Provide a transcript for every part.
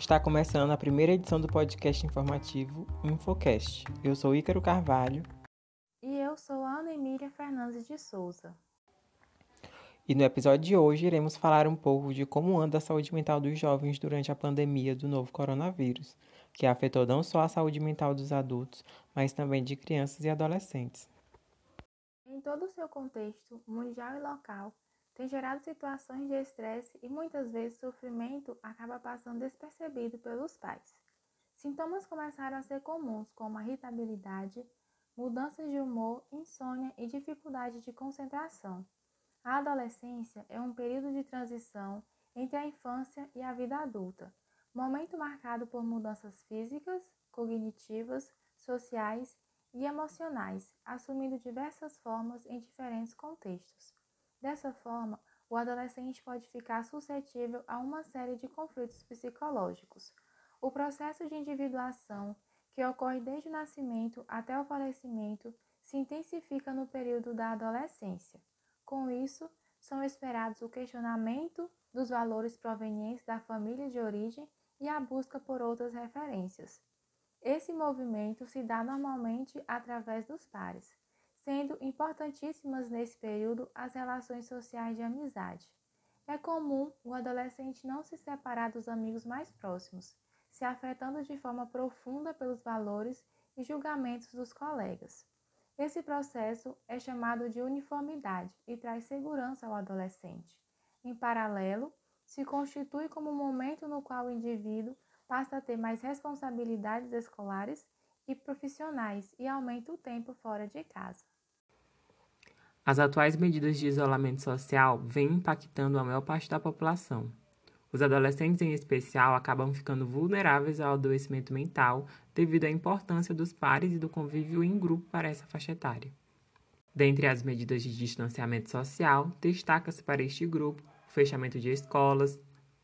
Está começando a primeira edição do podcast informativo Infocast. Eu sou Ícaro Carvalho. E eu sou Ana Emília Fernandes de Souza. E no episódio de hoje iremos falar um pouco de como anda a saúde mental dos jovens durante a pandemia do novo coronavírus, que afetou não só a saúde mental dos adultos, mas também de crianças e adolescentes. Em todo o seu contexto mundial e local, tem gerado situações de estresse e muitas vezes sofrimento acaba passando despercebido pelos pais. Sintomas começaram a ser comuns, como irritabilidade, mudanças de humor, insônia e dificuldade de concentração. A adolescência é um período de transição entre a infância e a vida adulta, momento marcado por mudanças físicas, cognitivas, sociais e emocionais, assumindo diversas formas em diferentes contextos. Dessa forma, o adolescente pode ficar suscetível a uma série de conflitos psicológicos. O processo de individuação, que ocorre desde o nascimento até o falecimento, se intensifica no período da adolescência. Com isso, são esperados o questionamento dos valores provenientes da família de origem e a busca por outras referências. Esse movimento se dá normalmente através dos pares, sendo importantíssimas nesse período as relações sociais de amizade. É comum o adolescente não se separar dos amigos mais próximos, se afetando de forma profunda pelos valores e julgamentos dos colegas. Esse processo é chamado de uniformidade e traz segurança ao adolescente. Em paralelo, se constitui como um momento no qual o indivíduo passa a ter mais responsabilidades escolares e profissionais e aumenta o tempo fora de casa. As atuais medidas de isolamento social vêm impactando a maior parte da população. Os adolescentes, em especial, acabam ficando vulneráveis ao adoecimento mental devido à importância dos pares e do convívio em grupo para essa faixa etária. Dentre as medidas de distanciamento social, destaca-se para este grupo o fechamento de escolas,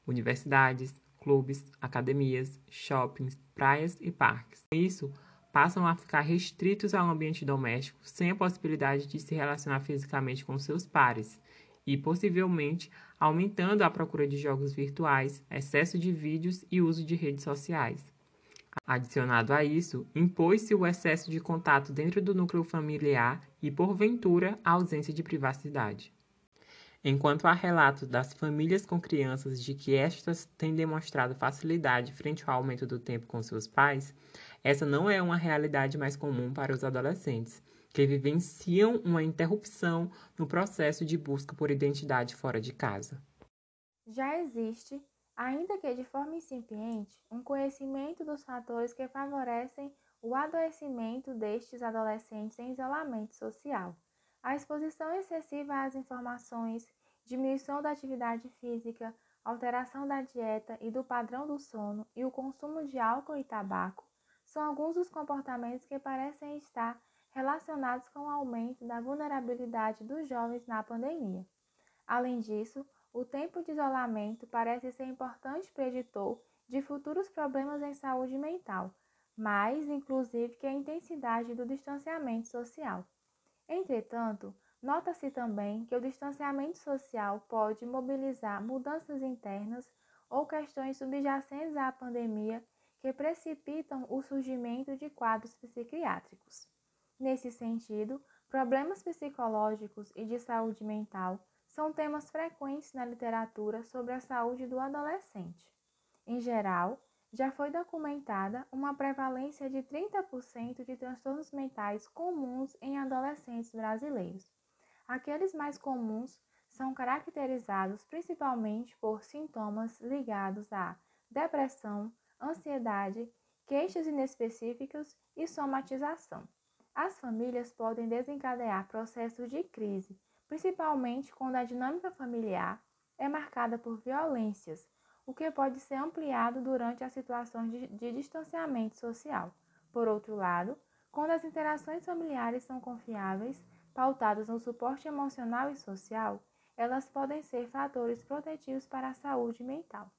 universidades, clubes, academias, shoppings, praias e parques. Com isso, passam a ficar restritos ao ambiente doméstico, sem a possibilidade de se relacionar fisicamente com seus pares, e possivelmente aumentando a procura de jogos virtuais, excesso de vídeos e uso de redes sociais. Adicionado a isso, impôs-se o excesso de contato dentro do núcleo familiar e, porventura, a ausência de privacidade. Enquanto há relatos das famílias com crianças de que estas têm demonstrado facilidade frente ao aumento do tempo com seus pais, essa não é uma realidade mais comum para os adolescentes, que vivenciam uma interrupção no processo de busca por identidade fora de casa. Já existe, ainda que de forma incipiente, um conhecimento dos fatores que favorecem o adoecimento destes adolescentes em isolamento social. A exposição excessiva às informações, diminuição da atividade física, alteração da dieta e do padrão do sono e o consumo de álcool e tabaco são alguns dos comportamentos que parecem estar relacionados com o aumento da vulnerabilidade dos jovens na pandemia. Além disso, o tempo de isolamento parece ser importante preditor de futuros problemas em saúde mental, mais inclusive que a intensidade do distanciamento social. Entretanto, nota-se também que o distanciamento social pode mobilizar mudanças internas ou questões subjacentes à pandemia que precipitam o surgimento de quadros psiquiátricos. Nesse sentido, problemas psicológicos e de saúde mental são temas frequentes na literatura sobre a saúde do adolescente. Em geral, já foi documentada uma prevalência de 30% de transtornos mentais comuns em adolescentes brasileiros. Aqueles mais comuns são caracterizados principalmente por sintomas ligados à depressão, ansiedade, queixas inespecíficas e somatização. As famílias podem desencadear processos de crise, principalmente quando a dinâmica familiar é marcada por violências, o que pode ser ampliado durante as situações de, de distanciamento social. Por outro lado, quando as interações familiares são confiáveis, pautadas no suporte emocional e social, elas podem ser fatores protetivos para a saúde mental.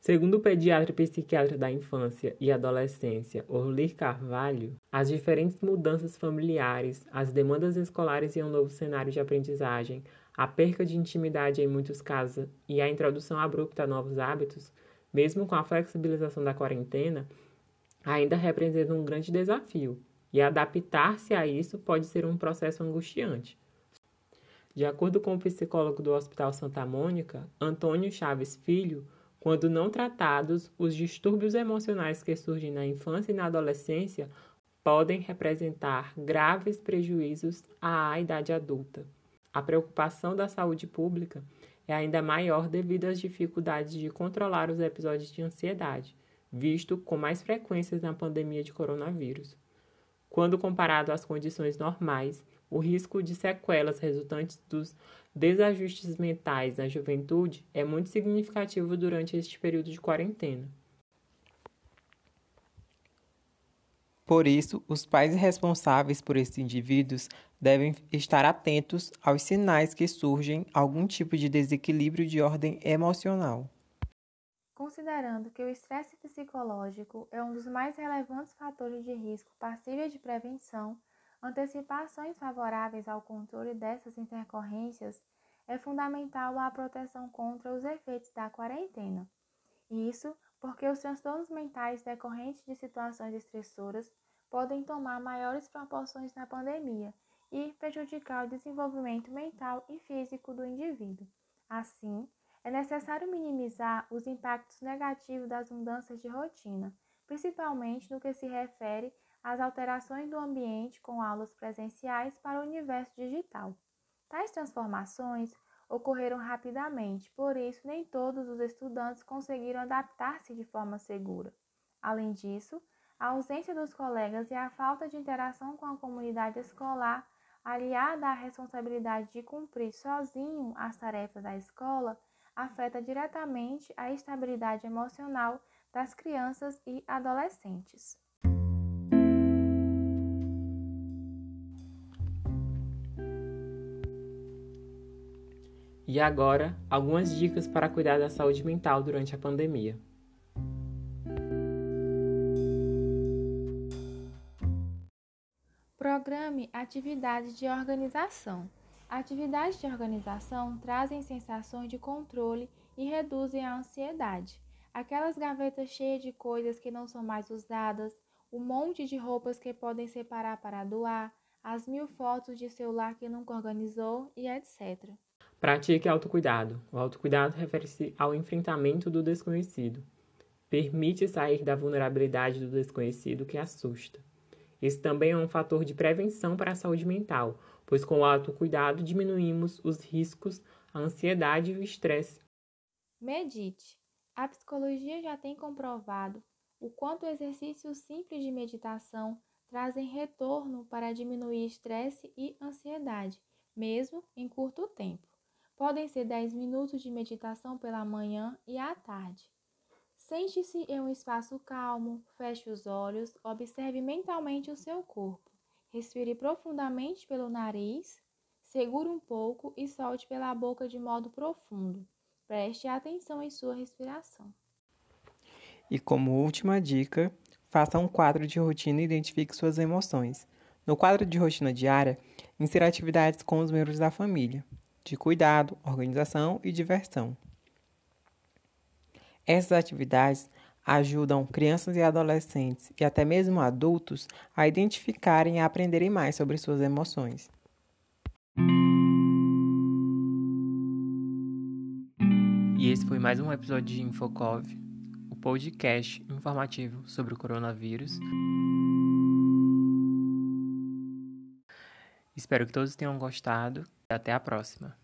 Segundo o pediatra e psiquiatra da infância e adolescência, Orlir Carvalho, as diferentes mudanças familiares, as demandas escolares e um novo cenário de aprendizagem, a perca de intimidade em muitos casos e a introdução abrupta a novos hábitos mesmo com a flexibilização da quarentena, ainda representa um grande desafio, e adaptar-se a isso pode ser um processo angustiante. De acordo com o psicólogo do Hospital Santa Mônica, Antônio Chaves Filho, quando não tratados, os distúrbios emocionais que surgem na infância e na adolescência podem representar graves prejuízos à idade adulta. A preocupação da saúde pública é ainda maior devido às dificuldades de controlar os episódios de ansiedade, visto com mais frequências na pandemia de coronavírus. Quando comparado às condições normais, o risco de sequelas resultantes dos desajustes mentais na juventude é muito significativo durante este período de quarentena. Por isso, os pais responsáveis por esses indivíduos devem estar atentos aos sinais que surgem algum tipo de desequilíbrio de ordem emocional. Considerando que o estresse psicológico é um dos mais relevantes fatores de risco passíveis de prevenção, antecipar ações favoráveis ao controle dessas intercorrências é fundamental à proteção contra os efeitos da quarentena. Isso porque os transtornos mentais decorrentes de situações estressoras podem tomar maiores proporções na pandemia e prejudicar o desenvolvimento mental e físico do indivíduo. Assim, é necessário minimizar os impactos negativos das mudanças de rotina, principalmente no que se refere às alterações do ambiente com aulas presenciais para o universo digital. Tais transformações ocorreram rapidamente, por isso, nem todos os estudantes conseguiram adaptar-se de forma segura. Além disso, a ausência dos colegas e a falta de interação com a comunidade escolar, aliada à responsabilidade de cumprir sozinho as tarefas da escola, afeta diretamente a estabilidade emocional das crianças e adolescentes. E agora, algumas dicas para cuidar da saúde mental durante a pandemia. Programe atividades de organização. Atividades de organização trazem sensações de controle e reduzem a ansiedade. Aquelas gavetas cheias de coisas que não são mais usadas, o um monte de roupas que podem separar para doar, as mil fotos de celular que nunca organizou e etc. Pratique autocuidado. O autocuidado refere-se ao enfrentamento do desconhecido. Permite sair da vulnerabilidade do desconhecido que assusta. Esse também é um fator de prevenção para a saúde mental, pois com o autocuidado diminuímos os riscos, a ansiedade e o estresse. Medite. A psicologia já tem comprovado o quanto exercícios simples de meditação trazem retorno para diminuir estresse e ansiedade, mesmo em curto tempo. Podem ser 10 minutos de meditação pela manhã e à tarde. Sente-se em um espaço calmo, feche os olhos, observe mentalmente o seu corpo. Respire profundamente pelo nariz, segure um pouco e solte pela boca de modo profundo. Preste atenção em sua respiração. E como última dica, faça um quadro de rotina e identifique suas emoções. No quadro de rotina diária, insira atividades com os membros da família de cuidado, organização e diversão. Essas atividades ajudam crianças e adolescentes e até mesmo adultos a identificarem e aprenderem mais sobre suas emoções. E esse foi mais um episódio de Infocov, o podcast informativo sobre o coronavírus. Espero que todos tenham gostado até a próxima.